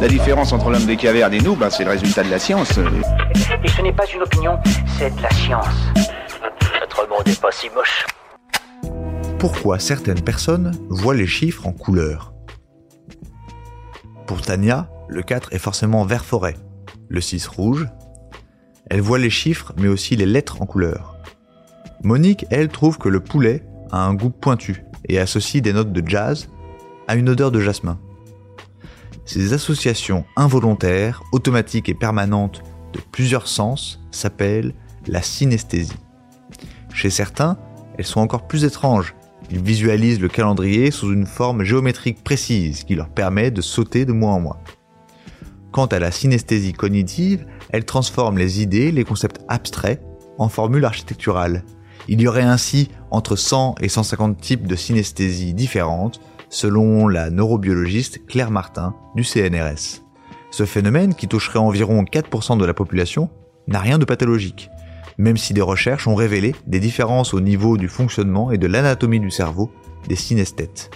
La différence entre l'homme des cavernes et nous, ben, c'est le résultat de la science. Et ce n'est pas une opinion, c'est de la science. Notre monde n'est pas si moche. Pourquoi certaines personnes voient les chiffres en couleur? Pour Tania, le 4 est forcément vert forêt, le 6 rouge. Elle voit les chiffres mais aussi les lettres en couleur. Monique, elle, trouve que le poulet a un goût pointu et associe des notes de jazz à une odeur de jasmin. Ces associations involontaires, automatiques et permanentes de plusieurs sens s'appellent la synesthésie. Chez certains, elles sont encore plus étranges. Ils visualisent le calendrier sous une forme géométrique précise qui leur permet de sauter de mois en mois. Quant à la synesthésie cognitive, elle transforme les idées, les concepts abstraits, en formules architecturales. Il y aurait ainsi entre 100 et 150 types de synesthésie différentes, selon la neurobiologiste Claire Martin du CNRS. Ce phénomène, qui toucherait environ 4% de la population, n'a rien de pathologique, même si des recherches ont révélé des différences au niveau du fonctionnement et de l'anatomie du cerveau des synesthètes.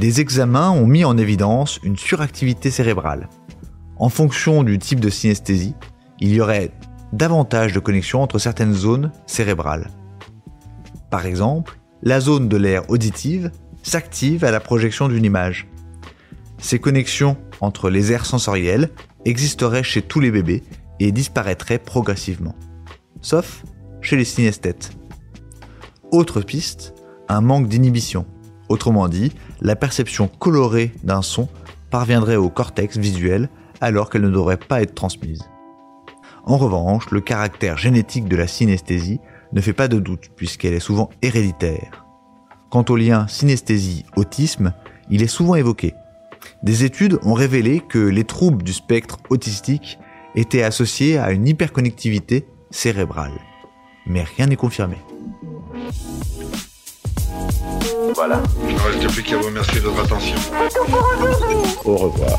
Des examens ont mis en évidence une suractivité cérébrale. En fonction du type de synesthésie, il y aurait davantage de connexions entre certaines zones cérébrales. Par exemple, la zone de l'air auditive s'active à la projection d'une image. Ces connexions entre les aires sensorielles existeraient chez tous les bébés et disparaîtraient progressivement. Sauf chez les synesthètes. Autre piste, un manque d'inhibition. Autrement dit, la perception colorée d'un son parviendrait au cortex visuel alors qu'elle ne devrait pas être transmise. En revanche, le caractère génétique de la synesthésie ne fait pas de doute puisqu'elle est souvent héréditaire. Quant au lien synesthésie-autisme, il est souvent évoqué. Des études ont révélé que les troubles du spectre autistique étaient associés à une hyperconnectivité cérébrale. Mais rien n'est confirmé. Voilà. Il ne reste plus qu'à vous remercier de votre attention. Au revoir.